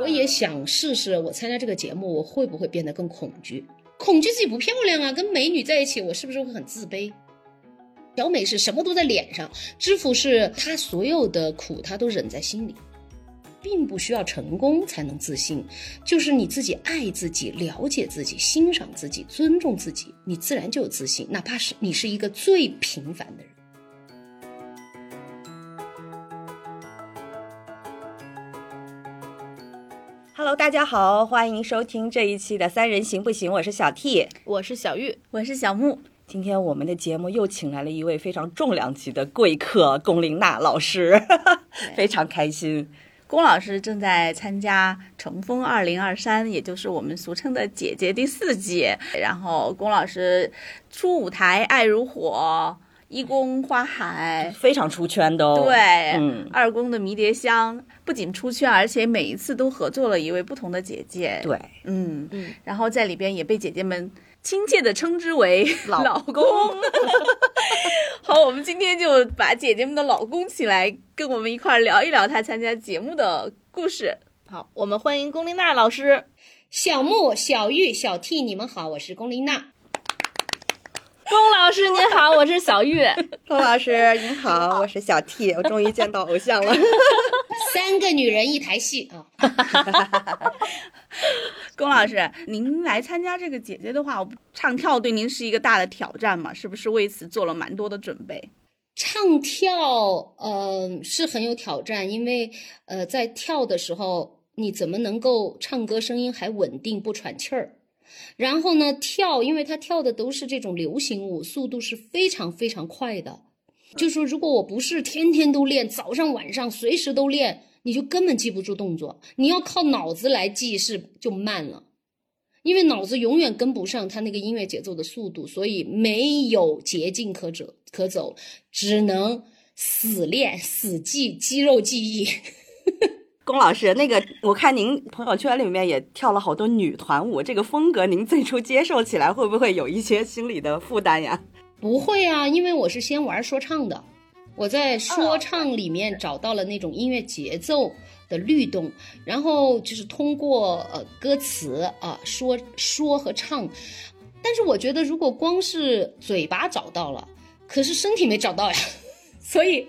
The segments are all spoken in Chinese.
我也想试试，我参加这个节目，我会不会变得更恐惧？恐惧自己不漂亮啊，跟美女在一起，我是不是会很自卑？小美是什么都在脸上，知府是她所有的苦，她都忍在心里，并不需要成功才能自信，就是你自己爱自己、了解自己、欣赏自己、尊重自己，你自然就有自信，哪怕是你是一个最平凡的人。大家好，欢迎收听这一期的《三人行不行》，我是小 T，我是小玉，我是小木。今天我们的节目又请来了一位非常重量级的贵客龚琳娜老师，非常开心。龚老师正在参加《乘风二零二三》，也就是我们俗称的“姐姐”第四季。然后，龚老师初舞台爱如火。一宫花海。非常出圈的哦，对，嗯，二宫的迷迭香不仅出圈，而且每一次都合作了一位不同的姐姐，对，嗯。嗯，然后在里边也被姐姐们亲切的称之为老公。好，我们今天就把姐姐们的老公请来，跟我们一块儿聊一聊他参加节目的故事。好，我们欢迎龚琳娜老师，小木、小玉、小 T，你们好，我是龚琳娜。龚老师您好，我是小玉。龚老师您好，我是小 T，我终于见到偶像了。三个女人一台戏啊！龚老师，您来参加这个姐姐的话，唱跳对您是一个大的挑战嘛？是不是为此做了蛮多的准备？唱跳，呃，是很有挑战，因为呃，在跳的时候，你怎么能够唱歌声音还稳定不喘气儿？然后呢，跳，因为他跳的都是这种流行舞，速度是非常非常快的。就说如果我不是天天都练，早上晚上随时都练，你就根本记不住动作。你要靠脑子来记是就慢了，因为脑子永远跟不上他那个音乐节奏的速度，所以没有捷径可走可走，只能死练死记肌肉记忆。龚老师，那个我看您朋友圈里面也跳了好多女团舞，这个风格您最初接受起来会不会有一些心理的负担呀？不会啊，因为我是先玩说唱的，我在说唱里面找到了那种音乐节奏的律动，然后就是通过呃歌词啊说说和唱，但是我觉得如果光是嘴巴找到了，可是身体没找到呀。所以，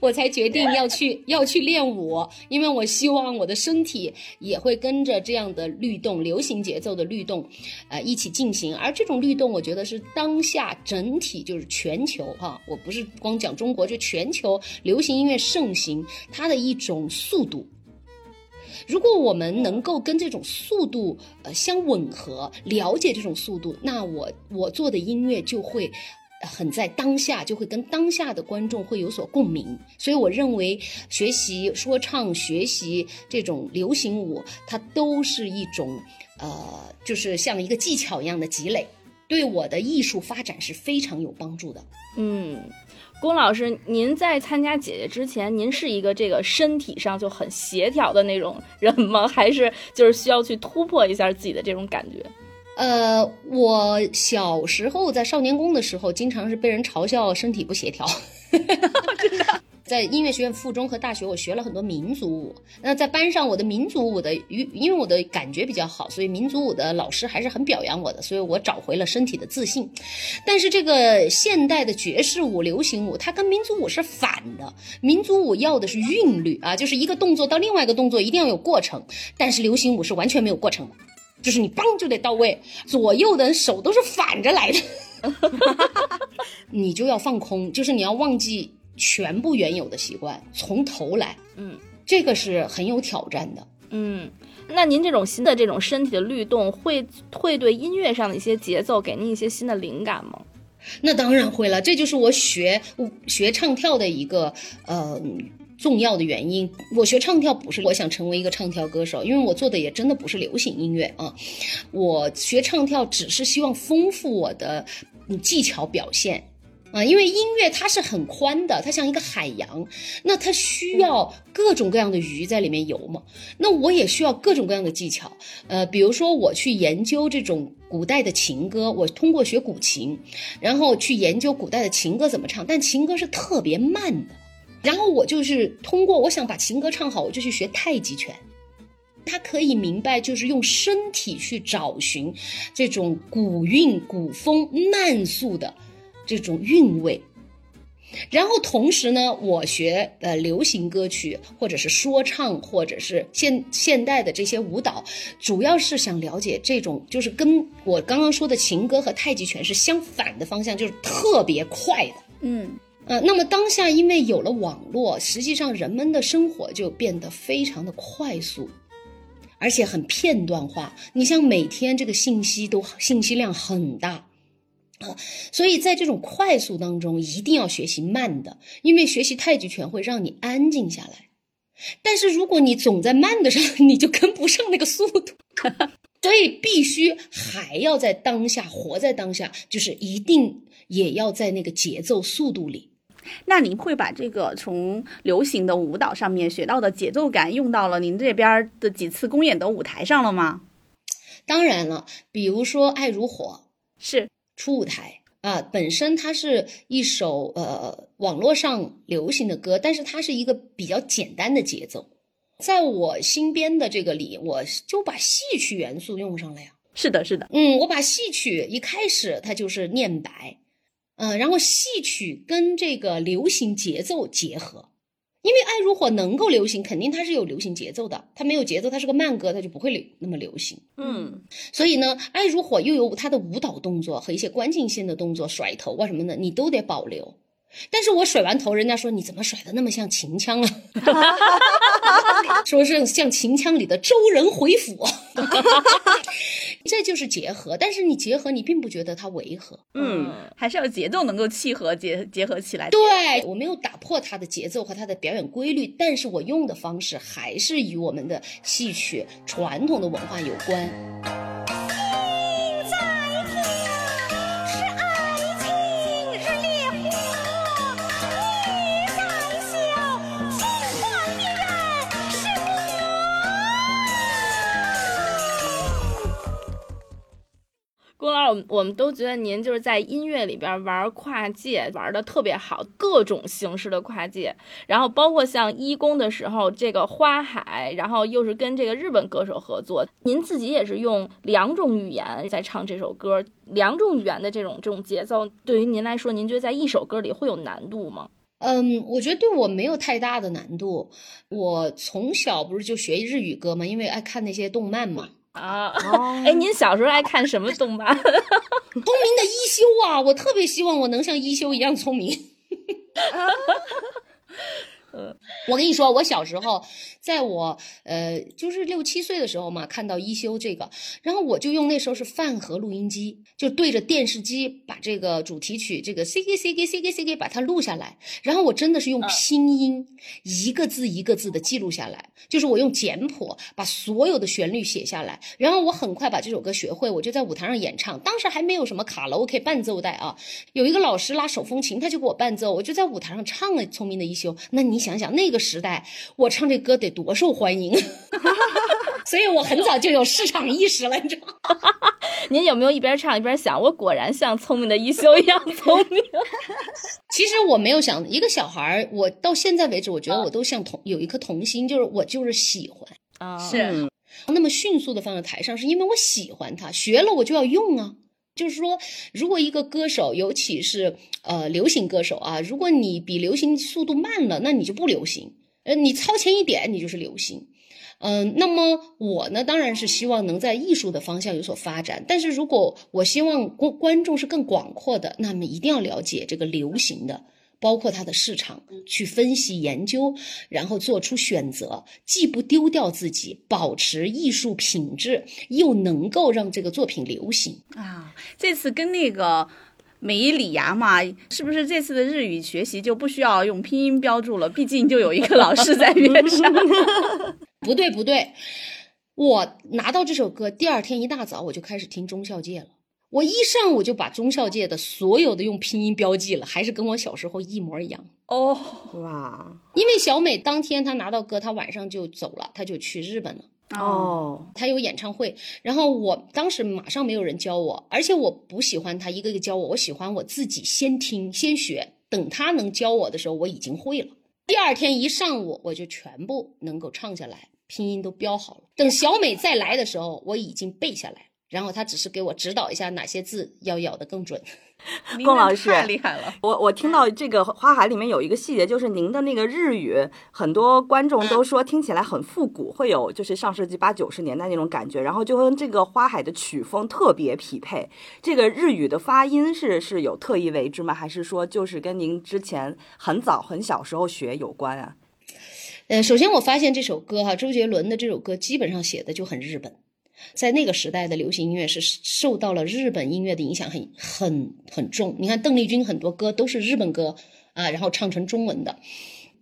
我才决定要去要去练舞，因为我希望我的身体也会跟着这样的律动、流行节奏的律动，呃，一起进行。而这种律动，我觉得是当下整体就是全球哈，我不是光讲中国，就全球流行音乐盛行它的一种速度。如果我们能够跟这种速度呃相吻合，了解这种速度，那我我做的音乐就会。很在当下，就会跟当下的观众会有所共鸣，所以我认为学习说唱、学习这种流行舞，它都是一种，呃，就是像一个技巧一样的积累，对我的艺术发展是非常有帮助的。嗯，龚老师，您在参加姐姐之前，您是一个这个身体上就很协调的那种人吗？还是就是需要去突破一下自己的这种感觉？呃，我小时候在少年宫的时候，经常是被人嘲笑身体不协调。真的在音乐学院附中和大学，我学了很多民族舞。那在班上，我的民族舞的，因因为我的感觉比较好，所以民族舞的老师还是很表扬我的，所以我找回了身体的自信。但是这个现代的爵士舞、流行舞，它跟民族舞是反的。民族舞要的是韵律啊，就是一个动作到另外一个动作一定要有过程，但是流行舞是完全没有过程的。就是你帮就得到位，左右的手都是反着来的，你就要放空，就是你要忘记全部原有的习惯，从头来，嗯，这个是很有挑战的，嗯，那您这种新的这种身体的律动，会会对音乐上的一些节奏给您一些新的灵感吗？那当然会了，这就是我学学唱跳的一个呃。重要的原因，我学唱跳不是我想成为一个唱跳歌手，因为我做的也真的不是流行音乐啊。我学唱跳只是希望丰富我的技巧表现啊，因为音乐它是很宽的，它像一个海洋，那它需要各种各样的鱼在里面游嘛。那我也需要各种各样的技巧，呃，比如说我去研究这种古代的情歌，我通过学古琴，然后去研究古代的情歌怎么唱，但情歌是特别慢的。然后我就是通过我想把情歌唱好，我就去学太极拳，他可以明白，就是用身体去找寻这种古韵、古风、慢速的这种韵味。然后同时呢，我学呃流行歌曲，或者是说唱，或者是现现代的这些舞蹈，主要是想了解这种，就是跟我刚刚说的情歌和太极拳是相反的方向，就是特别快的。嗯呃，那么当下因为有了网络，实际上人们的生活就变得非常的快速，而且很片段化。你像每天这个信息都信息量很大。啊，所以在这种快速当中，一定要学习慢的，因为学习太极拳会让你安静下来。但是如果你总在慢的上，你就跟不上那个速度，所以必须还要在当下，活在当下，就是一定也要在那个节奏速度里。那您会把这个从流行的舞蹈上面学到的节奏感用到了您这边的几次公演的舞台上了吗？当然了，比如说《爱如火》是，初舞台啊，本身它是一首呃网络上流行的歌，但是它是一个比较简单的节奏。在我新编的这个里，我就把戏曲元素用上了呀。是的，是的，嗯，我把戏曲一开始它就是念白，嗯、然后戏曲跟这个流行节奏结合，因为《爱如火》能够流行，肯定它是有流行节奏的，它没有节奏，它是个慢歌，它就不会流那么流行。嗯，所以呢，《爱如火》又有它的舞蹈动作和一些关键性的动作，甩头啊什么的，你都得保留。但是我甩完头，人家说你怎么甩的那么像秦腔啊？说是像秦腔里的周人回府，这就是结合。但是你结合，你并不觉得它违和。嗯，还是要节奏能够契合结结合起来。对我没有打破它的节奏和它的表演规律，但是我用的方式还是与我们的戏曲传统的文化有关。我们都觉得您就是在音乐里边玩跨界玩的特别好，各种形式的跨界，然后包括像一公的时候这个花海，然后又是跟这个日本歌手合作，您自己也是用两种语言在唱这首歌，两种语言的这种这种节奏，对于您来说，您觉得在一首歌里会有难度吗？嗯，我觉得对我没有太大的难度。我从小不是就学日语歌嘛，因为爱看那些动漫嘛。啊，哦哎，您小时候爱看什么动漫？聪明的一休啊，我特别希望我能像一休一样聪明。我跟你说，我小时候，在我呃就是六七岁的时候嘛，看到一休这个，然后我就用那时候是饭盒录音机，就对着电视机把这个主题曲这个 C K C K C K C K 把它录下来，然后我真的是用拼音、一个字一个字的记录下来，就是我用简谱把所有的旋律写下来，然后我很快把这首歌学会，我就在舞台上演唱。当时还没有什么卡拉 OK 伴奏带啊，有一个老师拉手风琴，他就给我伴奏，我就在舞台上唱了《聪明的一休》。那你想想，那个时代我唱这歌得多受欢迎，所以我很早就有市场意识了，你知道吗？您有没有一边唱一边想，我果然像聪明的一休一样聪明？其实我没有想一个小孩儿，我到现在为止，我觉得我都像童有一颗童心，就是我就是喜欢。啊，是嗯那么迅速的放在台上，是因为我喜欢它，学了我就要用啊。就是说，如果一个歌手，尤其是呃流行歌手啊，如果你比流行速度慢了，那你就不流行。呃，你超前一点，你就是流行。嗯、那么我呢，当然是希望能在艺术的方向有所发展。但是如果我希望观观众是更广阔的，那么一定要了解这个流行的，包括它的市场，去分析研究，然后做出选择，既不丢掉自己，保持艺术品质，又能够让这个作品流行。啊，这次跟那个美里亚嘛，是不是这次的日语学习就不需要用拼音标注了？毕竟就有一个老师在边上。不对，不对，我拿到这首歌，第二天一大早我就开始听忠孝界了。我一上午就把中校界的所有的用拼音标记了，还是跟我小时候一模一样。哦，哇因为小美当天她拿到歌，她晚上就走了，她就去日本了。哦，她有演唱会，然后我当时马上没有人教我，而且我不喜欢她一个一个教我，我喜欢我自己先听先学，等她能教我的时候，我已经会了。第二天一上午我就全部能够唱下来。拼音都标好了。等小美再来的时候，我已经背下来，然后他只是给我指导一下哪些字要咬得更准。您龚老师太厉害了。我我听到这个花海里面有一个细节，就是您的那个日语，很多观众都说听起来很复古，会有就是上世纪八九十年代那种感觉，然后就跟这个花海的曲风特别匹配。这个日语的发音是是有特意为之吗？还是说就是跟您之前很早很小时候学有关啊？呃，首先我发现这首歌哈，周杰伦的这首歌基本上写的就很日本。在那个时代的流行音乐是受到了日本音乐的影响很很很重。你看邓丽君很多歌都是日本歌啊，然后唱成中文的。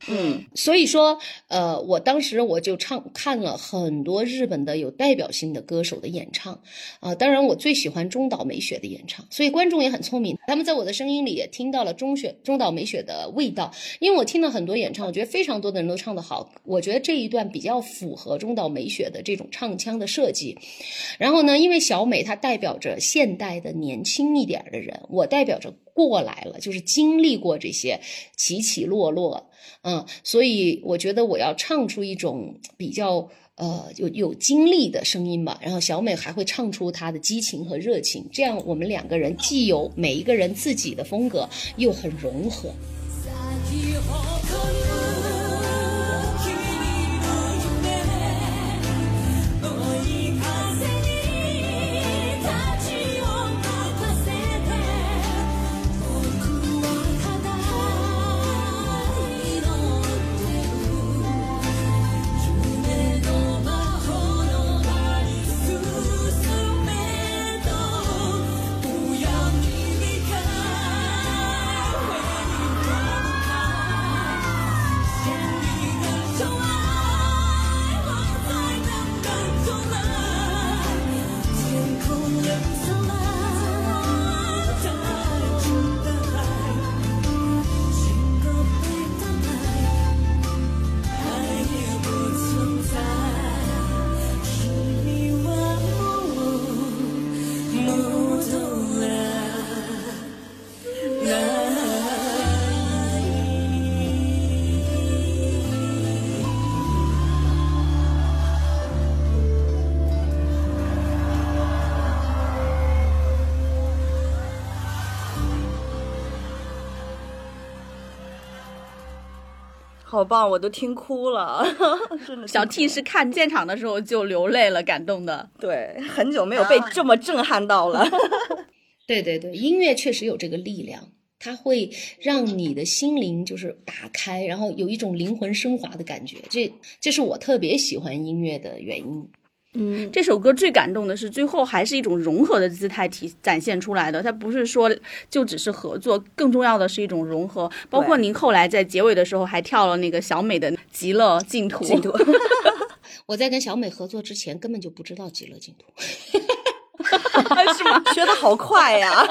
嗯，所以说，呃，我当时我就唱看了很多日本的有代表性的歌手的演唱，啊，当然我最喜欢中岛美雪的演唱，所以观众也很聪明，他们在我的声音里也听到了中雪中岛美雪的味道，因为我听了很多演唱，我觉得非常多的人都唱得好，我觉得这一段比较符合中岛美雪的这种唱腔的设计，然后呢，因为小美她代表着现代的年轻一点的人，我代表着过来了，就是经历过这些起起落落。嗯，所以我觉得我要唱出一种比较呃有有经历的声音吧，然后小美还会唱出她的激情和热情，这样我们两个人既有每一个人自己的风格，又很融合。好棒，我都听哭了，真的。小 T 是看现场的时候就流泪了，感动的。对，很久没有被这么震撼到了。对对对，音乐确实有这个力量，它会让你的心灵就是打开，然后有一种灵魂升华的感觉。这这是我特别喜欢音乐的原因。嗯，这首歌最感动的是最后还是一种融合的姿态体展现出来的，它不是说就只是合作，更重要的是一种融合。包括您后来在结尾的时候还跳了那个小美的《极乐净土》。净土。我在跟小美合作之前根本就不知道《极乐净土》。是吗？学的好快呀！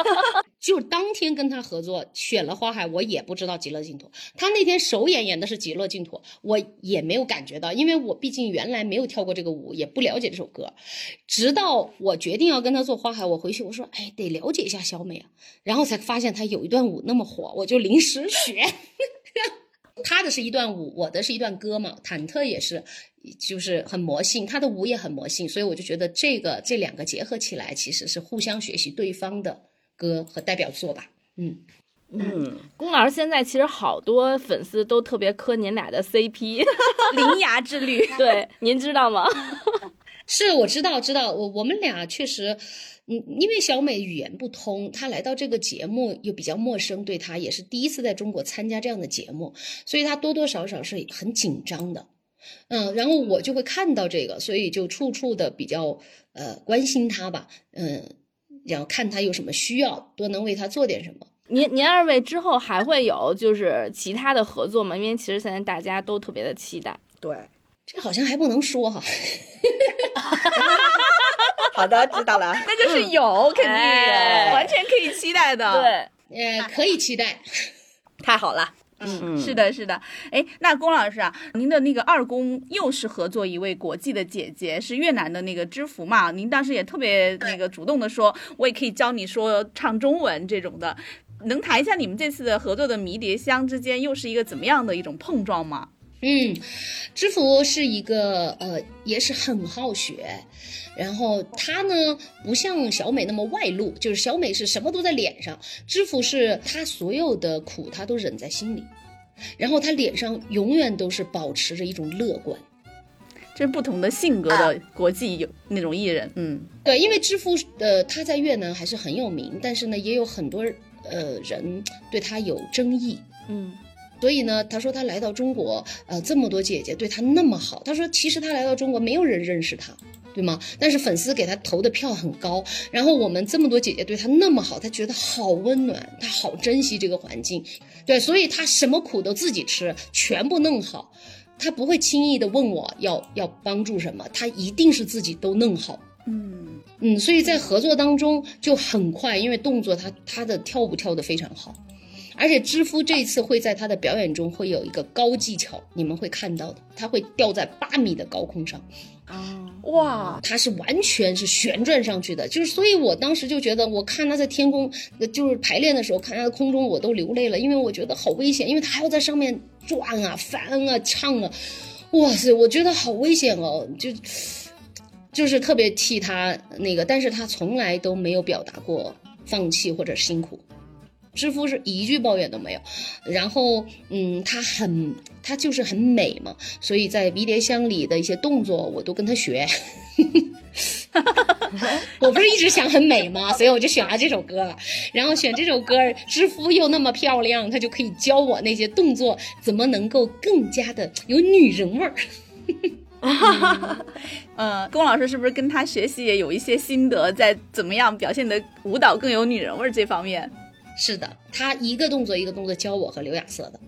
就当天跟他合作选了花海，我也不知道极乐净土。他那天首演演的是极乐净土，我也没有感觉到，因为我毕竟原来没有跳过这个舞，也不了解这首歌。直到我决定要跟他做花海，我回去我说，哎，得了解一下小美啊，然后才发现他有一段舞那么火，我就临时学。他的是一段舞，我的是一段歌嘛。忐忑也是，就是很魔性，他的舞也很魔性，所以我就觉得这个这两个结合起来，其实是互相学习对方的歌和代表作吧。嗯嗯，龚老师现在其实好多粉丝都特别磕您俩的 CP，铃芽之旅，对，您知道吗？是，我知道，知道，我我们俩确实。嗯，因为小美语言不通，她来到这个节目又比较陌生，对她也是第一次在中国参加这样的节目，所以她多多少少是很紧张的。嗯，然后我就会看到这个，所以就处处的比较呃关心她吧，嗯，然后看他有什么需要，多能为他做点什么。您您二位之后还会有就是其他的合作吗？因为其实现在大家都特别的期待。对，这个好像还不能说哈。好的，知道了，那就是有，肯定完全可以期待的。对，呃，可以期待，太好了。嗯，是的，是的。哎，那龚老师啊，您的那个二宫又是合作一位国际的姐姐，是越南的那个知福嘛？您当时也特别那个主动的说，我也可以教你说唱中文这种的，能谈一下你们这次的合作的迷迭香之间又是一个怎么样的一种碰撞吗？嗯，知福是一个呃，也是很好学，然后他呢不像小美那么外露，就是小美是什么都在脸上，知府是他所有的苦他都忍在心里，然后他脸上永远都是保持着一种乐观。这是不同的性格的国际有那种艺人，嗯，对，因为知府呃他在越南还是很有名，但是呢也有很多呃人对他有争议，嗯。所以呢，他说他来到中国，呃，这么多姐姐对他那么好。他说其实他来到中国，没有人认识他，对吗？但是粉丝给他投的票很高。然后我们这么多姐姐对他那么好，他觉得好温暖，他好珍惜这个环境。对，所以他什么苦都自己吃，全部弄好。他不会轻易的问我要要帮助什么，他一定是自己都弄好。嗯嗯，所以在合作当中就很快，因为动作他他的跳舞跳得非常好。而且知夫这次会在他的表演中会有一个高技巧，你们会看到的，他会吊在八米的高空上，啊，哇，他是完全是旋转上去的，就是所以我当时就觉得，我看他在天空，就是排练的时候看他在空中，我都流泪了，因为我觉得好危险，因为他还要在上面转啊、翻啊、唱啊，哇塞，我觉得好危险哦，就就是特别替他那个，但是他从来都没有表达过放弃或者辛苦。知夫是一句抱怨都没有，然后，嗯，他很，他就是很美嘛，所以在迷迭香里的一些动作我都跟他学。我不是一直想很美吗？所以我就选了这首歌了。然后选这首歌，知夫又那么漂亮，他就可以教我那些动作怎么能够更加的有女人味儿。呃，龚老师是不是跟他学习也有一些心得，在怎么样表现的舞蹈更有女人味儿这方面？是的，他一个动作一个动作教我和刘亚瑟的，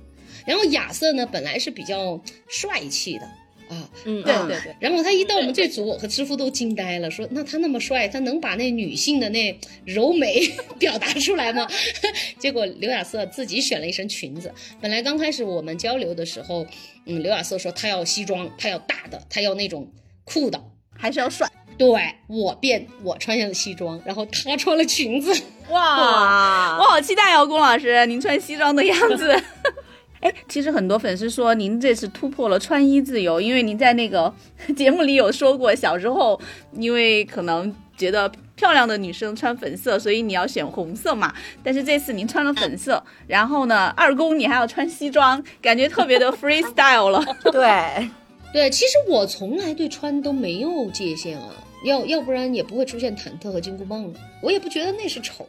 然后亚瑟呢本来是比较帅气的啊，嗯，对对对，然后他一到我们这组，我和知傅都惊呆了，说那他那么帅，他能把那女性的那柔美 表达出来吗？结果刘亚瑟自己选了一身裙子，本来刚开始我们交流的时候，嗯，刘亚瑟说他要西装，他要大的，他要那种酷的，还是要帅。对我变我穿上了西装，然后她穿了裙子。哇，我好期待哦，龚老师，您穿西装的样子。哎，其实很多粉丝说您这次突破了穿衣自由，因为您在那个节目里有说过，小时候因为可能觉得漂亮的女生穿粉色，所以你要选红色嘛。但是这次您穿了粉色，然后呢，二宫你还要穿西装，感觉特别的 freestyle 了。对，对，其实我从来对穿都没有界限啊。要要不然也不会出现忐忑和金箍棒了。我也不觉得那是丑，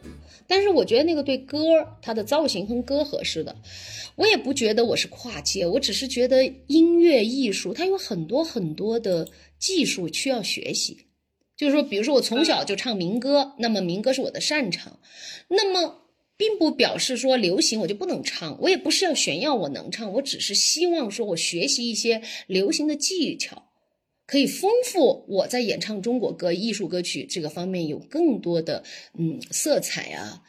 但是我觉得那个对歌它的造型跟歌合适的。我也不觉得我是跨界，我只是觉得音乐艺术它有很多很多的技术需要学习。就是说，比如说我从小就唱民歌，那么民歌是我的擅长，那么并不表示说流行我就不能唱。我也不是要炫耀我能唱，我只是希望说我学习一些流行的技巧。可以丰富我在演唱中国歌、艺术歌曲这个方面有更多的嗯色彩啊，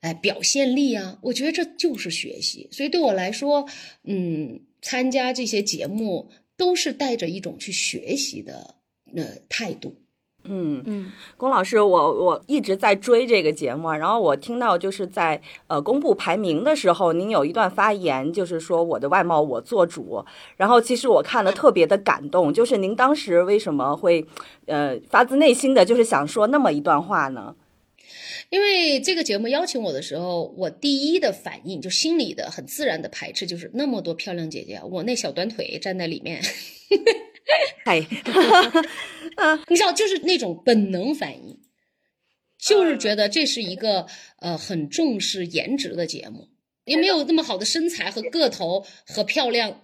哎表现力啊，我觉得这就是学习。所以对我来说，嗯，参加这些节目都是带着一种去学习的呃态度。嗯嗯，龚老师，我我一直在追这个节目，然后我听到就是在呃公布排名的时候，您有一段发言，就是说我的外貌我做主，然后其实我看了特别的感动，就是您当时为什么会呃发自内心的就是想说那么一段话呢？因为这个节目邀请我的时候，我第一的反应就心里的很自然的排斥，就是那么多漂亮姐姐，我那小短腿站在里面。嗨，你知道，就是那种本能反应，就是觉得这是一个呃很重视颜值的节目，也没有那么好的身材和个头和漂亮，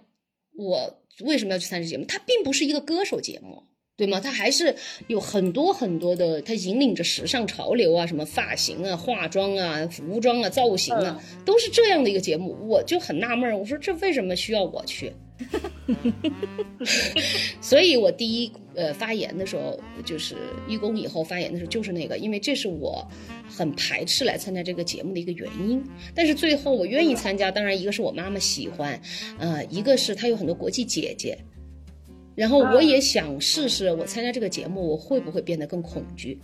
我为什么要去参加节目？它并不是一个歌手节目，对吗？它还是有很多很多的，它引领着时尚潮流啊，什么发型啊、化妆啊、服装啊、造型啊，都是这样的一个节目，我就很纳闷儿，我说这为什么需要我去？所以，我第一呃发言的时候，就是义工以后发言的时候，就是那个，因为这是我很排斥来参加这个节目的一个原因。但是最后我愿意参加，当然一个是我妈妈喜欢，呃，一个是她有很多国际姐姐，然后我也想试试，我参加这个节目，我会不会变得更恐惧？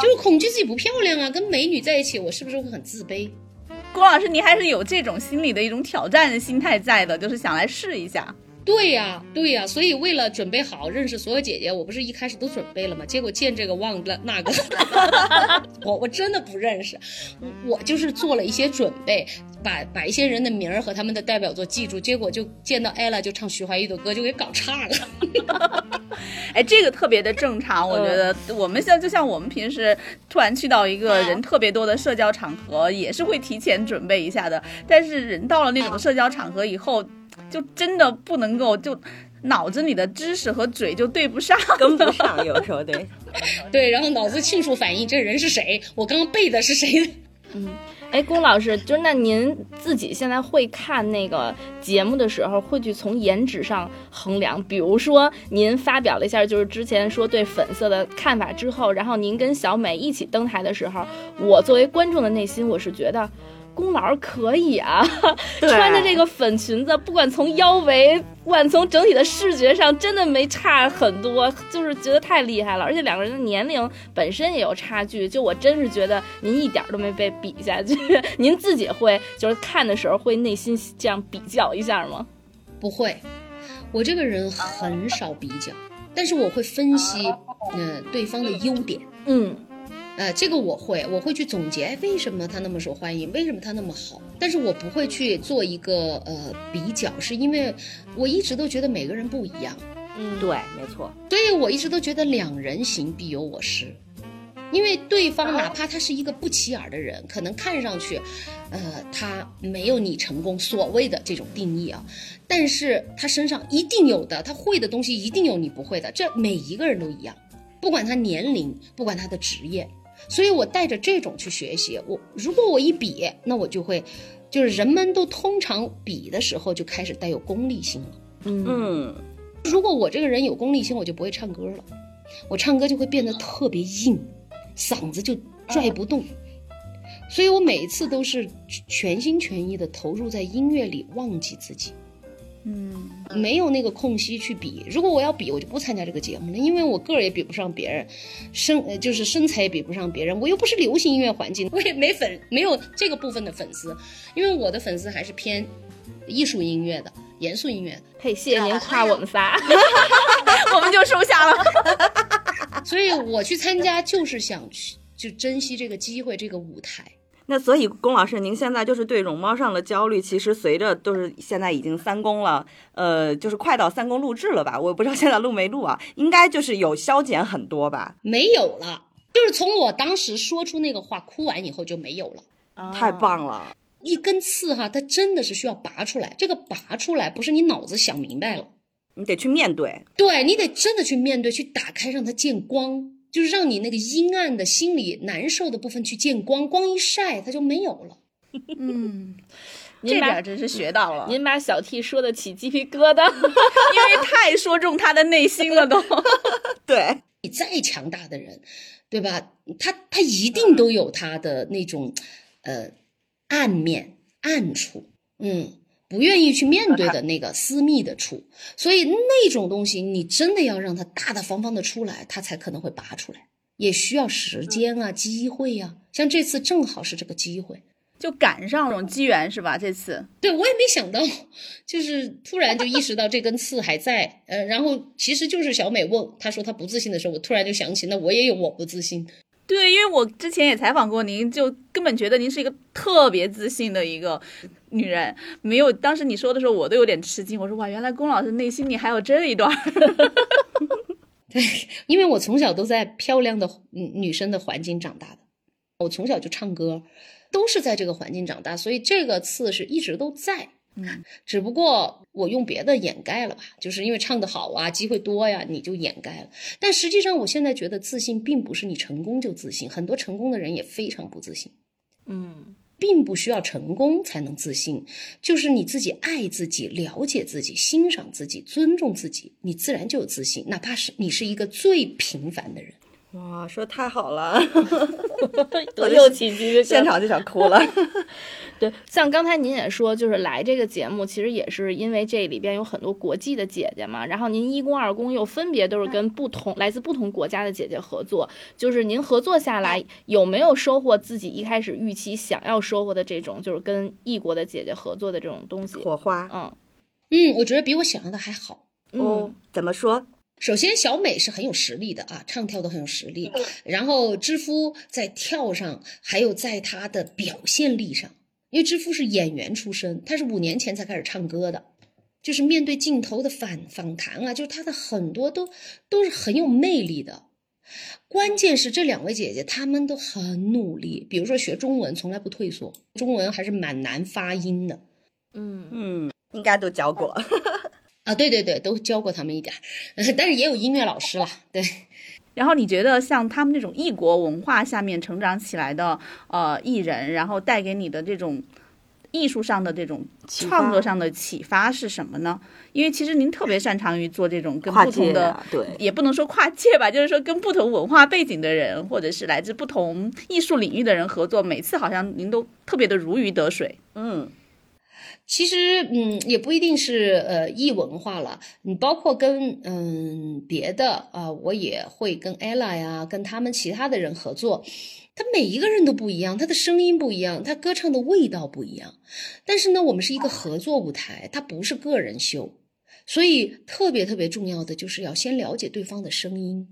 就是恐惧自己不漂亮啊，跟美女在一起，我是不是会很自卑？郭老师，您还是有这种心理的一种挑战的心态在的，就是想来试一下。对呀、对呀、所以为了准备好认识所有姐姐，我不是一开始都准备了吗？结果见这个忘了那个，我我真的不认识，我就是做了一些准备，把把一些人的名儿和他们的代表作记住，结果就见到 ella 就唱徐怀钰的歌，就给搞差了。哎，这个特别的正常，我觉得我们现在就像我们平时突然去到一个人特别多的社交场合，也是会提前准备一下的。但是人到了那种社交场合以后，就真的不能够就脑子里的知识和嘴就对不上，跟不上，有时候对。对，然后脑子迅速反应这人是谁，我刚刚背的是谁。嗯哎，龚老师，就是那您自己现在会看那个节目的时候，会去从颜值上衡量？比如说，您发表了一下就是之前说对粉色的看法之后，然后您跟小美一起登台的时候，我作为观众的内心，我是觉得。龚老师可以啊，穿着这个粉裙子，不管从腰围，不管从整体的视觉上，真的没差很多，就是觉得太厉害了。而且两个人的年龄本身也有差距，就我真是觉得您一点都没被比下去。您自己会就是看的时候会内心这样比较一下吗？不会，我这个人很少比较，但是我会分析，嗯、对方的优点。嗯呃，这个我会，我会去总结，哎，为什么他那么受欢迎？为什么他那么好？但是我不会去做一个呃比较，是因为我一直都觉得每个人不一样，嗯，对，没错。所以我一直都觉得两人行必有我师。因为对方哪怕他是一个不起眼的人，可能看上去，呃，他没有你成功所谓的这种定义啊，但是他身上一定有的，他会的东西一定有你不会的，这每一个人都一样，不管他年龄，不管他的职业，所以我带着这种去学习。我如果我一比，那我就会，就是人们都通常比的时候就开始带有功利性了。嗯嗯，如果我这个人有功利心，我就不会唱歌了，我唱歌就会变得特别硬，嗓子就拽不动。所以我每一次都是全心全意的投入在音乐里，忘记自己，嗯，没有那个空隙去比。如果我要比，我就不参加这个节目了，因为我个儿也比不上别人，身呃就是身材也比不上别人，我又不是流行音乐环境，我也没粉没有这个部分的粉丝，因为我的粉丝还是偏艺术音乐的、严肃音乐的。嘿，谢谢您夸我们仨。我们就收下了。所以我去参加就是想去就珍惜这个机会，这个舞台。那所以龚老师，您现在就是对容貌上的焦虑，其实随着都是现在已经三公了，呃，就是快到三公录制了吧？我不知道现在录没录啊，应该就是有消减很多吧？没有了，就是从我当时说出那个话哭完以后就没有了。太棒了！一根刺哈，它真的是需要拔出来。这个拔出来不是你脑子想明白了，你得去面对。对你得真的去面对，去打开，让它见光，就是让你那个阴暗的心里难受的部分去见光。光一晒，它就没有了。嗯，您把这点儿真是学到了，您把小 T 说的起鸡皮疙瘩。因为太说中他的内心了都。对，你再强大的人，对吧？他他一定都有他的那种，呃，暗面、暗处，嗯，不愿意去面对的那个私密的处。所以那种东西，你真的要让它大大方方的出来，它才可能会拔出来，也需要时间啊、机会呀、像这次正好是这个机会。就赶上这种机缘是吧？这次对我也没想到，就是突然就意识到这根刺还在，呃，然后其实就是小美问她说她不自信的时候，我突然就想起，那我也有我不自信。对，因为我之前也采访过您，就根本觉得您是一个特别自信的一个女人。没有，当时你说的时候，我都有点吃惊。我说哇，原来龚老师内心里还有这一段 对。因为我从小都在漂亮的嗯女生的环境长大的，我从小就唱歌，都是在这个环境长大，所以这个刺是一直都在。嗯，只不过我用别的掩盖了吧，就是因为唱得好啊，机会多呀，你就掩盖了。但实际上，我现在觉得自信并不是你成功就自信，很多成功的人也非常不自信。嗯并不需要成功才能自信，就是你自己爱自己、了解自己、欣赏自己、尊重自己，你自然就有自信。哪怕是你是一个最平凡的人，哇，说太好了，我又起鸡皮疙瘩。现场就想哭了。对，像刚才您也说，就是来这个节目，其实也是因为这里边有很多国际的姐姐嘛，然后您一公二公又分别都是跟不同来自不同国家的姐姐合作，就是您合作下来有没有收获自己一开始预期想要收获的这种，就是跟异国的姐姐合作的这种东西？火花，嗯嗯，我觉得比我想象的还好。哦，怎么说？首先，小美是很有实力的啊，唱跳都很有实力。然后，知夫在跳上，还有在她的表现力上，因为知夫是演员出身，她是五年前才开始唱歌的，就是面对镜头的反访谈啊，就是她的很多都都是很有魅力的。关键是这两位姐姐，她们都很努力。比如说学中文，从来不退缩，中文还是蛮难发音的。嗯嗯，应该都教过。啊，对对对，都教过他们一点，但是也有音乐老师了。对，然后你觉得像他们这种异国文化下面成长起来的呃艺人，然后带给你的这种艺术上的这种创作上的启发是什么呢？因为其实您特别擅长于做这种跟不同的，啊，对，也不能说跨界吧，就是说跟不同文化背景的人，或者是来自不同艺术领域的人合作，每次好像您都特别的如鱼得水。嗯，其实嗯，也不一定是呃异文化了，你包括跟嗯别的啊、我也会跟 ella 呀，跟他们其他的人合作。他每一个人都不一样，他的声音不一样，他歌唱的味道不一样。但是呢，我们是一个合作舞台，它不是个人秀，所以特别特别重要的就是要先了解对方的声音，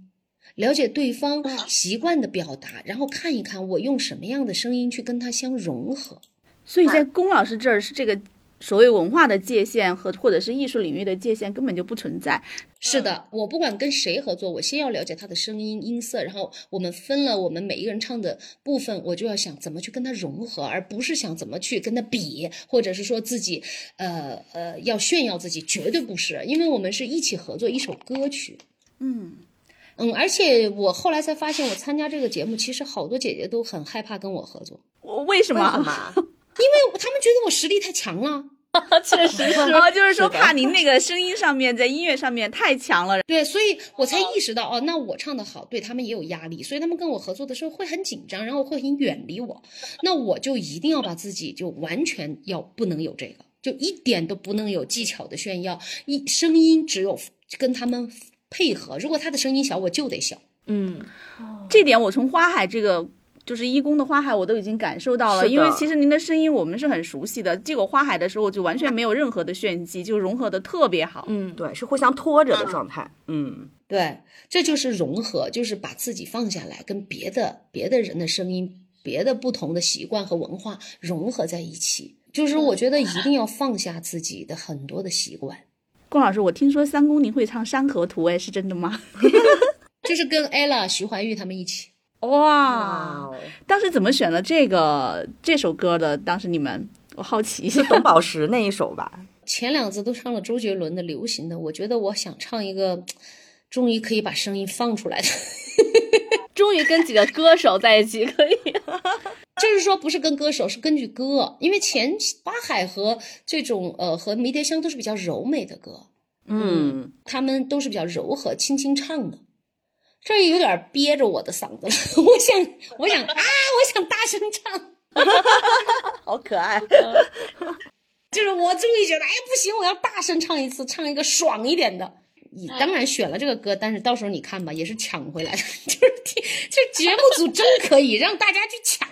了解对方习惯的表达，然后看一看我用什么样的声音去跟他相融合。所以在龚老师这儿是这个所谓文化的界限和或者是艺术领域的界限根本就不存在。是的，我不管跟谁合作，我先要了解他的声音音色，然后我们分了我们每一个人唱的部分，我就要想怎么去跟他融合，而不是想怎么去跟他比，或者是说自己呃呃要炫耀自己，绝对不是，因为我们是一起合作一首歌曲。嗯，嗯，而且我后来才发现，我参加这个节目，其实好多姐姐都很害怕跟我合作，我为什么？为什么？因为他们觉得我实力太强了。确实是。哦，就是说怕您那个声音上面在音乐上面太强了。对，所以我才意识到，哦，那我唱的好，对他们也有压力，所以他们跟我合作的时候会很紧张，然后会很远离我。那我就一定要把自己就完全要不能有这个，就一点都不能有技巧的炫耀，一声音只有跟他们配合。如果他的声音小，我就得小。嗯，这点我从花海这个。就是一公的花海，我都已经感受到了，因为其实您的声音我们是很熟悉的。结果花海的时候就完全没有任何的炫技，就融合的特别好。嗯，对，是互相拖着的状态。嗯，对，这就是融合，就是把自己放下来，跟别的别的人的声音、别的不同的习惯和文化融合在一起。就是我觉得一定要放下自己的很多的习惯。龚老师，我听说三公您会唱《山河图》，哎，是真的吗？就是跟 ella、徐怀钰他们一起。哇，当时怎么选了这个这首歌的？当时你们，我好奇一下是。董宝石那一首吧？前两次都唱了周杰伦的流行的，我觉得我想唱一个，终于可以把声音放出来的，终于跟几个歌手在一起可以。就是说不是跟歌手，是根据歌，因为前八海和这种呃和迷迭香都是比较柔美的歌，嗯，他们都是比较柔和、轻轻唱的。这有点憋着我的嗓子了，我想，我想啊，我想大声唱，好可爱。就是我终于觉得，哎，不行，我要大声唱一次，唱一个爽一点的。你当然选了这个歌，但是到时候你看吧，也是抢回来的。就是听，这节目组真可以让大家去抢，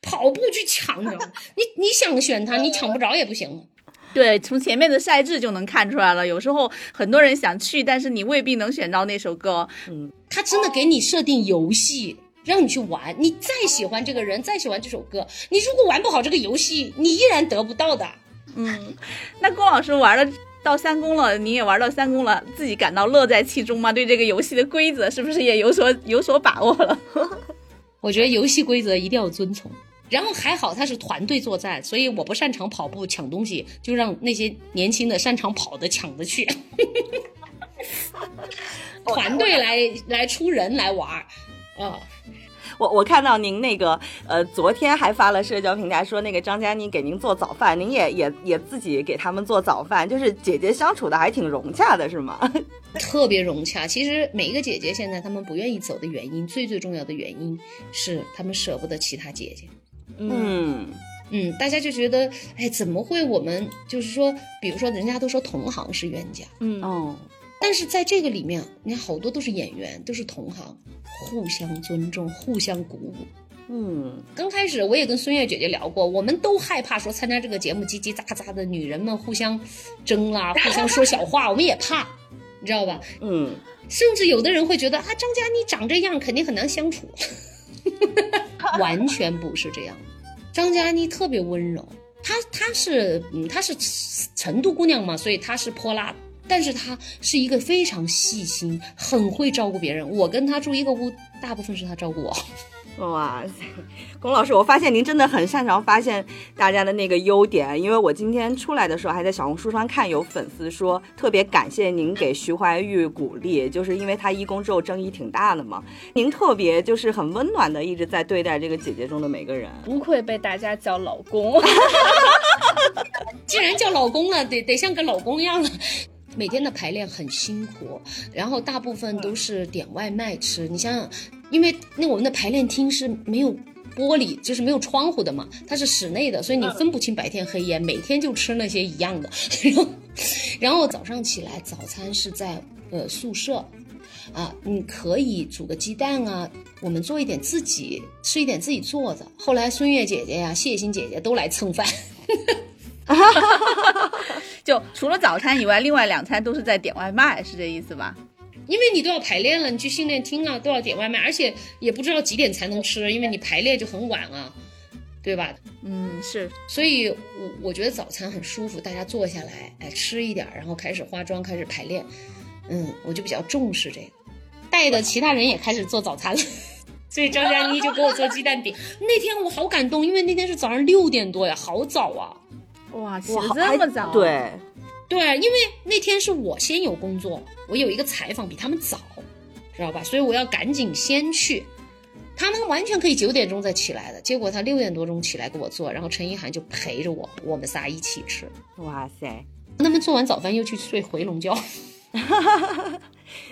跑步去抢，你知道吗？你你想选它，你抢不着也不行。对，从前面的赛制就能看出来了。有时候很多人想去，但是你未必能选到那首歌。嗯他真的给你设定游戏，让你去玩。你再喜欢这个人，再喜欢这首歌，你如果玩不好这个游戏，你依然得不到的。嗯，那郭老师玩了到三公了，你也玩到三公了，自己感到乐在其中吗？对这个游戏的规则是不是也有所有所把握了？我觉得游戏规则一定要遵从。然后还好他是团队作战，所以我不擅长跑步抢东西，就让那些年轻的擅长跑的抢着去。团队来来出人来玩儿，啊、我我看到您那个呃，昨天还发了社交平台说那个张嘉倪给您做早饭，您也也也自己给他们做早饭，就是姐姐相处的还挺融洽的，是吗？特别融洽。其实每一个姐姐现在她们不愿意走的原因，最最重要的原因是她们舍不得其他姐姐。嗯，嗯，大家就觉得，哎，怎么会我们就是说，比如说人家都说同行是冤家，嗯，哦，但是在这个里面，你看好多都是演员，都是同行，互相尊重，互相鼓舞。嗯，刚开始我也跟孙悦姐姐聊过，我们都害怕说参加这个节目叽叽喳喳的女人们互相争啦，互相说小话，我们也怕，你知道吧？嗯，甚至有的人会觉得啊，张嘉倪长这样肯定很难相处，完全不是这样。张嘉倪特别温柔，她她是嗯她是成都姑娘嘛，所以她是泼辣，但是她是一个非常细心、很会照顾别人。我跟她住一个屋，大部分是她照顾我。哇塞，龚老师，我发现您真的很擅长发现大家的那个优点，因为我今天出来的时候还在小红书上看有粉丝说特别感谢您给徐怀钰鼓励，就是因为他一公之后争议挺大的嘛，您特别就是很温暖的一直在对待这个姐姐中的每个人，不愧被大家叫老公。既然叫老公了，得得像个老公一样了。每天的排练很辛苦，然后大部分都是点外卖吃。你想想，因为那我们的排练厅是没有玻璃，就是没有窗户的嘛，它是室内的，所以你分不清白天黑夜。每天就吃那些一样的，然后，然后早上起来早餐是在呃宿舍，啊，你可以煮个鸡蛋啊，我们做一点自己吃一点自己做的。后来孙悦姐姐呀、谢欣姐姐都来蹭饭。就除了早餐以外，另外两餐都是在点外卖，是这意思吧？因为你都要排练了，你去训练厅啊都要点外卖，而且也不知道几点才能吃，因为你排练就很晚啊，对吧？嗯，是。所以我我觉得早餐很舒服，大家坐下来，哎，吃一点，然后开始化妆，开始排练。嗯，我就比较重视这个，带的其他人也开始做早餐了，所以张嘉倪就给我做鸡蛋饼。那天我好感动，因为那天是早上六点多呀，好早啊。哇，起这么早？对，对，因为那天是我先有工作，我有一个采访比他们早，知道吧？所以我要赶紧先去。他们完全可以九点钟再起来的，结果他六点多钟起来给我做，然后陈意涵就陪着我，我们仨一起吃。哇塞。他们做完早饭又去睡回笼觉。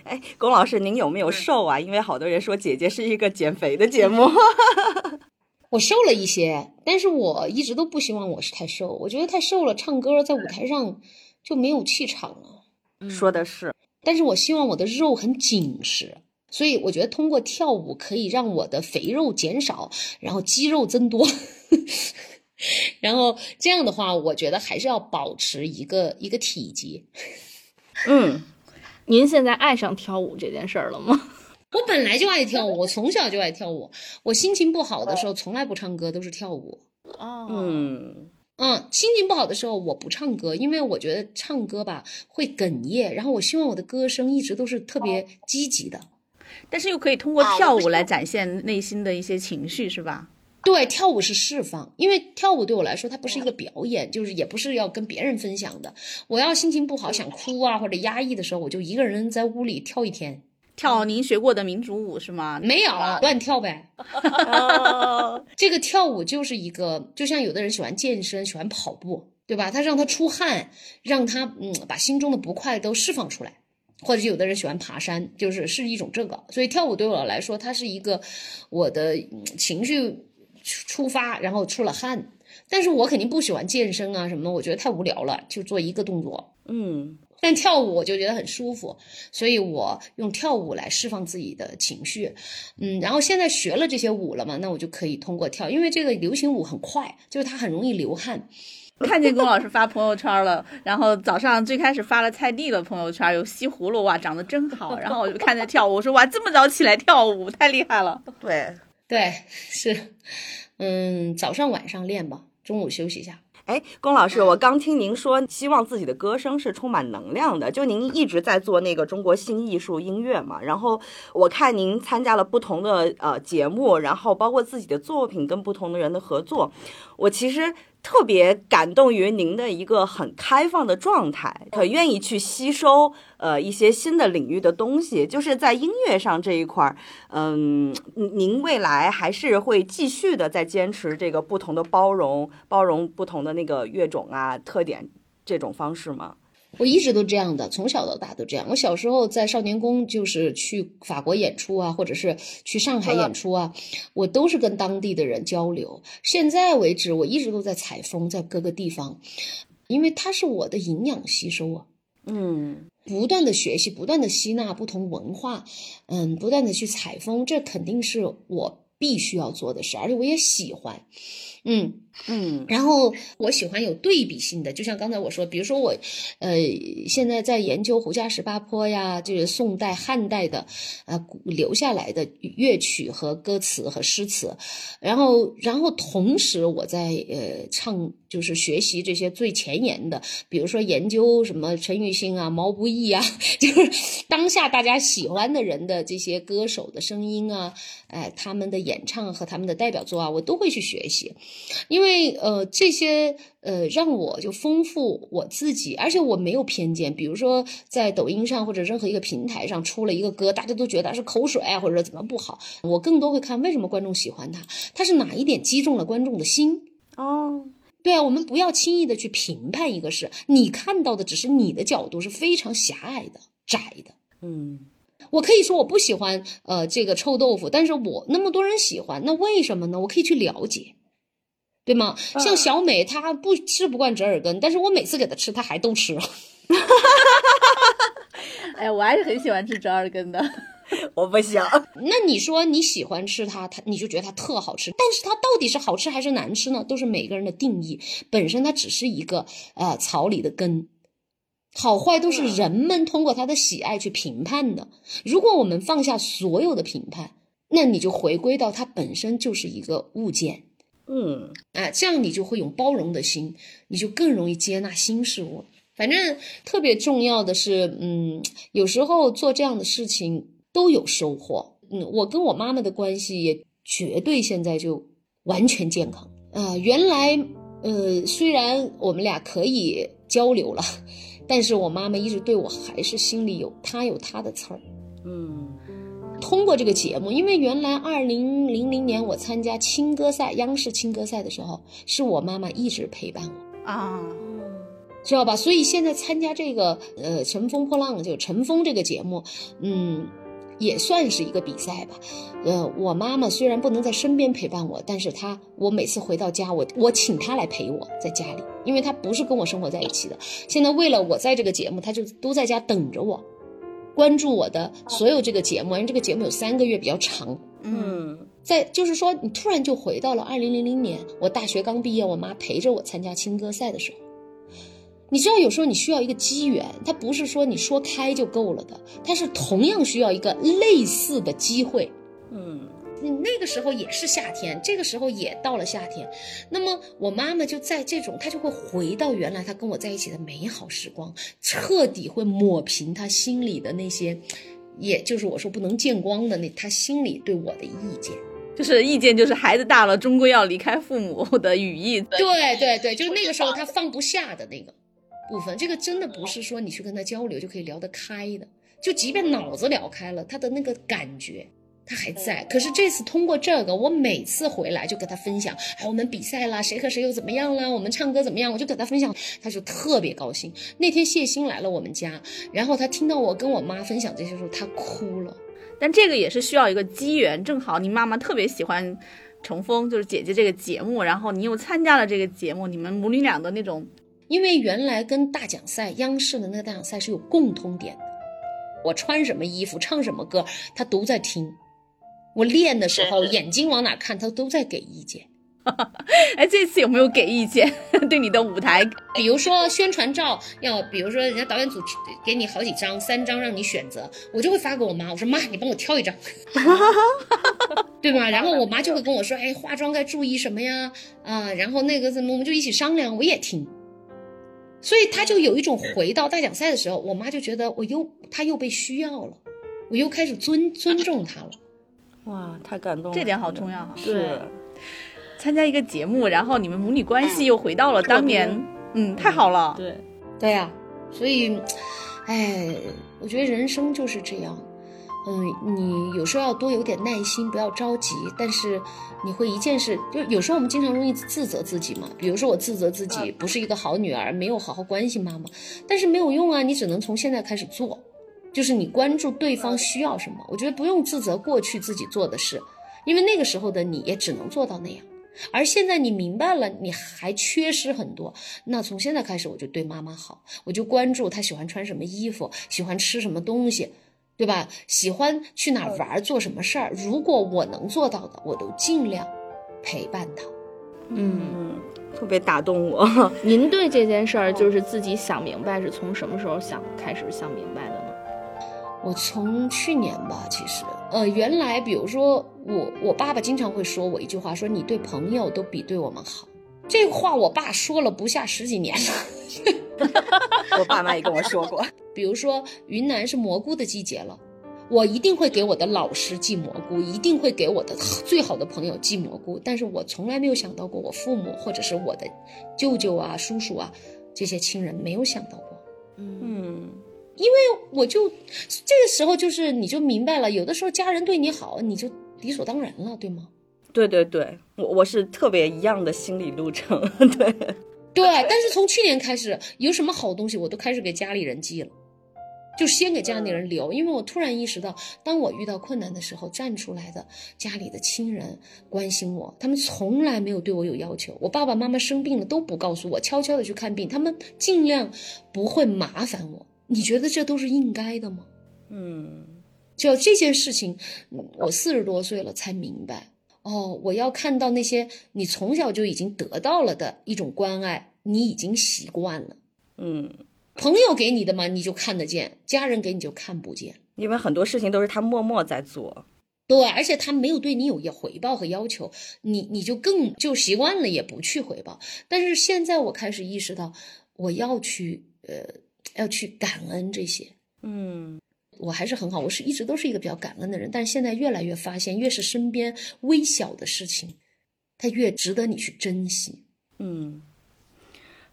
哎，龚老师，您有没有瘦啊？因为好多人说姐姐是一个减肥的节目。我瘦了一些，但是我一直都不希望我是太瘦，我觉得太瘦了，唱歌在舞台上就没有气场了。说的是，但是我希望我的肉很紧实，所以我觉得通过跳舞可以让我的肥肉减少，然后肌肉增多。然后这样的话，我觉得还是要保持一个一个体积。嗯，您现在爱上跳舞这件事儿了吗？我本来就爱跳舞，我从小就爱跳舞。我心情不好的时候，从来不唱歌，都是跳舞。哦，嗯，嗯，心情不好的时候，我不唱歌，因为我觉得唱歌吧会哽咽。然后我希望我的歌声一直都是特别积极的。但是又可以通过跳舞来展现内心的一些情绪，是吧？对，跳舞是释放，因为跳舞对我来说，它不是一个表演，就是也不是要跟别人分享的。我要心情不好想哭啊或者压抑的时候，我就一个人在屋里跳一天。跳您学过的民族舞是吗？没有乱跳呗。这个跳舞就是一个，就像有的人喜欢健身，喜欢跑步，对吧？他让他出汗，让他嗯把心中的不快都释放出来。或者有的人喜欢爬山，就是是一种这个。所以跳舞对我来说，它是一个我的情绪出发，然后出了汗。但是我肯定不喜欢健身啊什么的，我觉得太无聊了，就做一个动作。嗯，但跳舞我就觉得很舒服，所以我用跳舞来释放自己的情绪，嗯，然后现在学了这些舞了嘛，那我就可以通过跳，因为这个流行舞很快，就是它很容易流汗。看见龚老师发朋友圈了，然后早上最开始发了菜地的朋友圈，有西葫芦哇，长得真好，然后我就看见跳舞，我说哇，这么早起来跳舞，太厉害了。对，对，是，嗯，早上晚上练吧，中午休息一下。哎，龚老师，我刚听您说，希望自己的歌声是充满能量的。就您一直在做那个中国新艺术音乐嘛，然后我看您参加了不同的呃节目，然后包括自己的作品跟不同的人的合作，我其实。特别感动于您的一个很开放的状态，很愿意去吸收呃一些新的领域的东西，就是在音乐上这一块儿，嗯，您未来还是会继续的在坚持这个不同的包容，包容不同的那个乐种啊特点这种方式吗？我一直都这样的，从小到大都这样。我小时候在少年宫，就是去法国演出啊，或者是去上海演出啊，我都是跟当地的人交流。现在为止，我一直都在采风，在各个地方，因为它是我的营养吸收啊。嗯，不断的学习，不断的吸纳不同文化，嗯，不断的去采风，这肯定是我必须要做的事，而且我也喜欢。嗯，嗯然后我喜欢有对比性的，就像刚才我说，比如说我，呃，现在在研究胡家十八坡呀，就是宋代、汉代的，呃，古留下来的乐曲和歌词和诗词，然后，然后同时我在呃唱，就是学习这些最前沿的，比如说研究什么陈玉兴啊、毛不易啊，就是当下大家喜欢的人的这些歌手的声音啊，哎，他们的演唱和他们的代表作啊，我都会去学习。因为呃这些呃让我就丰富我自己，而且我没有偏见。比如说在抖音上或者任何一个平台上出了一个歌，大家都觉得是口水啊，或者怎么不好，我更多会看为什么观众喜欢它，它是哪一点击中了观众的心。哦，对啊，我们不要轻易的去评判一个事，你看到的只是你的角度是非常狭隘的、窄的。嗯我可以说我不喜欢呃这个臭豆腐，但是我那么多人喜欢，那为什么呢？我可以去了解，对吗？像小美她不吃不惯折耳根，但是我每次给她吃，她还都吃。哎，我还是很喜欢吃折耳根的。我不行。那你说你喜欢吃它，它你就觉得它特好吃，但是它到底是好吃还是难吃呢？都是每个人的定义。本身它只是一个呃草里的根，好坏都是人们通过他的喜爱去评判的。如果我们放下所有的评判，那你就回归到它本身就是一个物件。嗯啊，这样你就会有包容的心，你就更容易接纳新事物。反正特别重要的是，嗯，有时候做这样的事情都有收获。嗯，我跟我妈妈的关系也绝对现在就完全健康。啊、原来，呃，虽然我们俩可以交流了，但是我妈妈一直对我还是心里有她有她的刺儿。嗯通过这个节目，因为原来二零零零年我参加青歌赛，央视青歌赛的时候，是我妈妈一直陪伴我，啊，知道吧？所以现在参加这个呃《乘风破浪》就《乘风》这个节目，嗯，也算是一个比赛吧。呃，我妈妈虽然不能在身边陪伴我，但是她我每次回到家，我我请她来陪我在家里，因为她不是跟我生活在一起的。现在为了我在这个节目，她就都在家等着我。关注我的所有这个节目，因为这个节目有三个月比较长，嗯，嗯在就是说，你突然就回到了二零零零年，我大学刚毕业，我妈陪着我参加青歌赛的时候。你知道，有时候你需要一个机缘，它不是说你说开就够了的，它是同样需要一个类似的机会。嗯你那个时候也是夏天，这个时候也到了夏天，那么我妈妈就在这种，她就会回到原来她跟我在一起的美好时光，彻底会抹平她心里的那些，也就是我说不能见光的那她心里对我的意见。就是意见就是孩子大了，终归要离开父母的语义。对对对，就是那个时候他放不下的那个部分，这个真的不是说你去跟他交流就可以聊得开的，就即便脑子聊开了，他的那个感觉。他还在，可是这次通过这个，我每次回来就跟他分享，哎，我们比赛啦，谁和谁又怎么样啦，我们唱歌怎么样，我就跟他分享，他就特别高兴。那天谢欣来了我们家，然后他听到我跟我妈分享这些时候，他哭了。但这个也是需要一个机缘，正好你妈妈特别喜欢《乘风》，就是姐姐这个节目，然后你又参加了这个节目，你们母女俩的那种因为原来跟大奖赛央视的那个大奖赛是有共通点的，我穿什么衣服，唱什么歌，他都在听。我练的时候，眼睛往哪看，他都在给意见。哎，这次有没有给意见？对你的舞台，比如说宣传照要，比如说人家导演组给你好几张，三张让你选择，我就会发给我妈，我说妈，你帮我挑一张，对吧？然后我妈就会跟我说，哎，化妆该注意什么呀？啊，然后那个什么，我们就一起商量，我也听。所以他就有一种回到大奖赛的时候，我妈就觉得我又他又被需要了，我又开始尊尊重他了。哇，太感动了，这点好重要啊是，参加一个节目，然后你们母女关系又回到了当年，嗯，太好了。对，对呀、所以，哎，我觉得人生就是这样。嗯，你有时候要多有点耐心，不要着急。但是你会一件事，就有时候我们经常容易自责自己嘛。比如说我自责自己不是一个好女儿，没有好好关心妈妈，但是没有用啊，你只能从现在开始做。就是你关注对方需要什么，我觉得不用自责过去自己做的事，因为那个时候的你也只能做到那样。而现在你明白了，你还缺失很多，那从现在开始我就对妈妈好，我就关注她喜欢穿什么衣服，喜欢吃什么东西，对对吧？喜欢去哪儿玩，做什么事儿，如果我能做到的，我都尽量陪伴他。嗯，嗯，特别打动我。您对这件事儿就是自己想明白，是从什么时候想开始想明白的呢？我从去年吧，其实，呃，原来比如说我我爸爸经常会说我一句话，说你对朋友都比对我们好。这话我爸说了不下十几年了。我爸妈也跟我说过。比如说云南是蘑菇的季节了，我一定会给我的老师寄蘑菇，一定会给我的最好的朋友寄蘑菇，但是我从来没有想到过我父母或者是我的舅舅啊、叔叔啊这些亲人没有想到过。嗯，因为我就这个时候就是你就明白了，有的时候家人对你好，你就理所当然了，对吗？对对对，我我是特别一样的心理路程。对，对，但是从去年开始，有什么好东西我都开始给家里人寄了，就先给家里人留，因为我突然意识到，当我遇到困难的时候，站出来的家里的亲人关心我，他们从来没有对我有要求。我爸爸妈妈生病了都不告诉我，悄悄的去看病，他们尽量不会麻烦我。你觉得这都是应该的吗？嗯就这件事情，嗯我四十多岁了才明白。哦，我要看到那些你从小就已经得到了的一种关爱，你已经习惯了。嗯，朋友给你的嘛，你就看得见；家人给你就看不见。因为很多事情都是他默默在做。对，而且他没有对你有要回报和要求，你你就更就习惯了，也不去回报。但是现在我开始意识到，我要去呃要去感恩这些。嗯我还是很好，我是一直都是一个比较感恩的人，但是现在越来越发现，越是身边微小的事情，它越值得你去珍惜。嗯，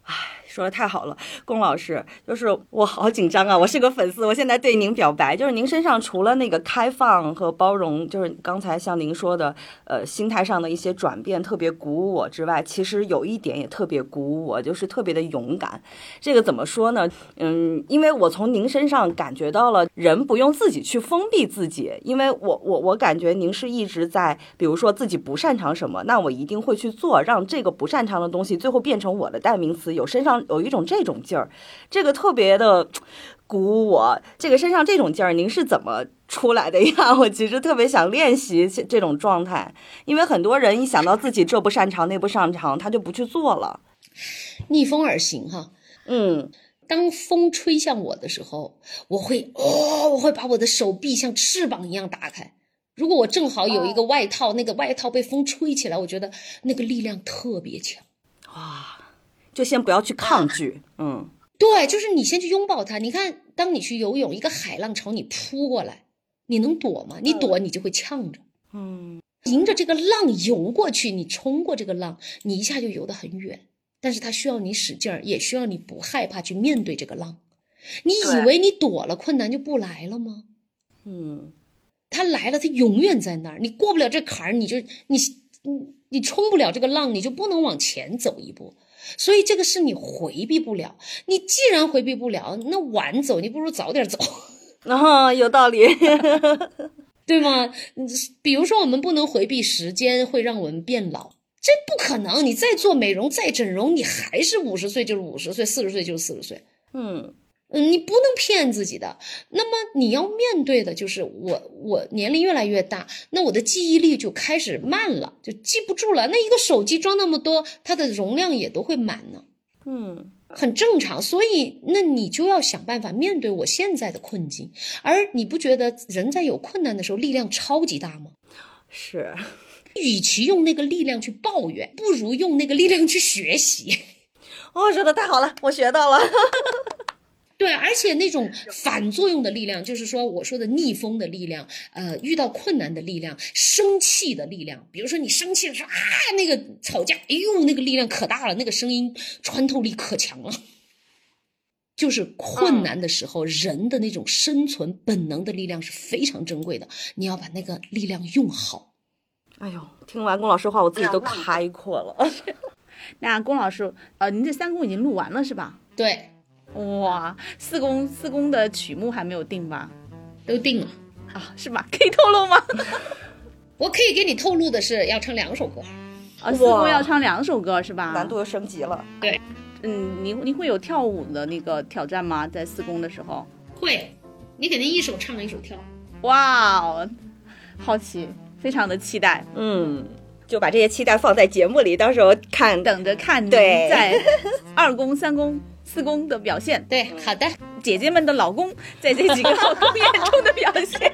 唉，说的太好了，龚老师，就是我好紧张啊！我是个粉丝，我现在对您表白，就是您身上除了那个开放和包容，就是刚才像您说的，呃，心态上的一些转变特别鼓舞我之外，其实有一点也特别鼓舞我，就是特别的勇敢。这个怎么说呢？嗯，因为我从您身上感觉到了，人不用自己去封闭自己，因为我我我感觉您是一直在，比如说自己不擅长什么，那我一定会去做，让这个不擅长的东西最后变成我的代名词，有身上有一种这种劲儿，这个特别的鼓舞我。这个身上这种劲儿，您是怎么出来的呀？我其实特别想练习这这种状态，因为很多人一想到自己这不擅长那不擅长，他就不去做了。逆风而行，哈。嗯当风吹向我的时候，我会哦，我会把我的手臂像翅膀一样打开。如果我正好有一个外套，那个外套被风吹起来，我觉得那个力量特别强。就先不要去抗拒，嗯对，就是你先去拥抱它。你看，当你去游泳，一个海浪朝你扑过来，你能躲吗？你躲，你就会呛着。嗯迎着这个浪游过去，你冲过这个浪，你一下就游得很远。但是它需要你使劲儿，也需要你不害怕去面对这个浪。你以为你躲了，困难就不来了吗？嗯它来了，它永远在那儿。你过不了这坎儿，你就你你你冲不了这个浪，你就不能往前走一步。所以这个是你回避不了。你既然回避不了，那晚走，你不如早点走。然后有道理，对吗？嗯比如说，我们不能回避时间会让我们变老，这不可能。你再做美容、再整容，你还是五十岁就是五十岁，四十岁就是四十岁。嗯嗯，你不能骗自己的。那么你要面对的就是我，我年龄越来越大，那我的记忆力就开始慢了，就记不住了。那一个手机装那么多，它的容量也都会满呢。嗯很正常，所以那你就要想办法面对我现在的困境。而你不觉得人在有困难的时候力量超级大吗？是，与其用那个力量去抱怨，不如用那个力量去学习。哦，说的太好了，我学到了。对，而且那种反作用的力量，就是说我说的逆风的力量，呃，遇到困难的力量，生气的力量。比如说你生气的时候啊，那个吵架，哎呦，那个力量可大了，那个声音穿透力可强了。就是困难的时候，人的那种生存本能的力量是非常珍贵的，你要把那个力量用好。哎呦，听完龚老师话，我自己都开阔了。那龚老师，呃，您这三公已经录完了是吧？对，哇，四公四公的曲目还没有定吧？都定了。啊，是吧？可以透露吗？我可以给你透露的是，要唱两首歌。啊，四公要唱两首歌是吧？难度又升级了。对嗯，您您会有跳舞的那个挑战吗？在四公的时候？会，你肯定一手唱一手跳。哇哦，好奇，非常的期待，嗯，就把这些期待放在节目里，到时候看。等着看对在二宫、三宫、四宫的表现，对，好的，姐姐们的老公在这几个老公眼中的表现。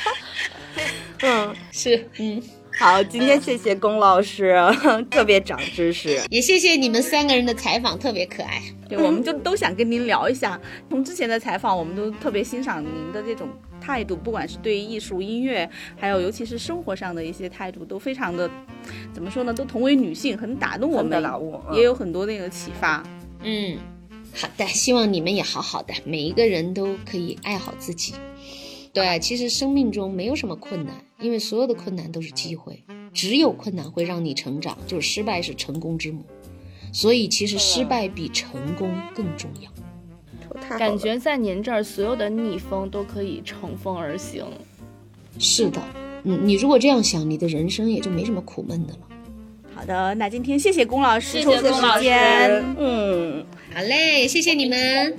嗯，是，嗯，好，今天谢谢龚老师，特别长知识。也谢谢你们三个人的采访，特别可爱。对，我们就都想跟您聊一下。从之前的采访，我们都特别欣赏您的这种态度，不管是对艺术、音乐，还有尤其是生活上的一些态度，都非常的，怎么说呢？都同为女性，很打动我们，打动嗯也有很多那个启发。嗯，好的，希望你们也好好的，每一个人都可以爱好自己。对，其实生命中没有什么困难，因为所有的困难都是机会，只有困难会让你成长，就是失败是成功之母。所以其实失败比成功更重要。感觉在您这儿，所有的逆风都可以乘风而行。是的，嗯，你如果这样想，你的人生也就没什么苦闷的了。好的，那今天谢谢龚老师谢谢抽出龚老时间师。嗯。好嘞，谢谢你们。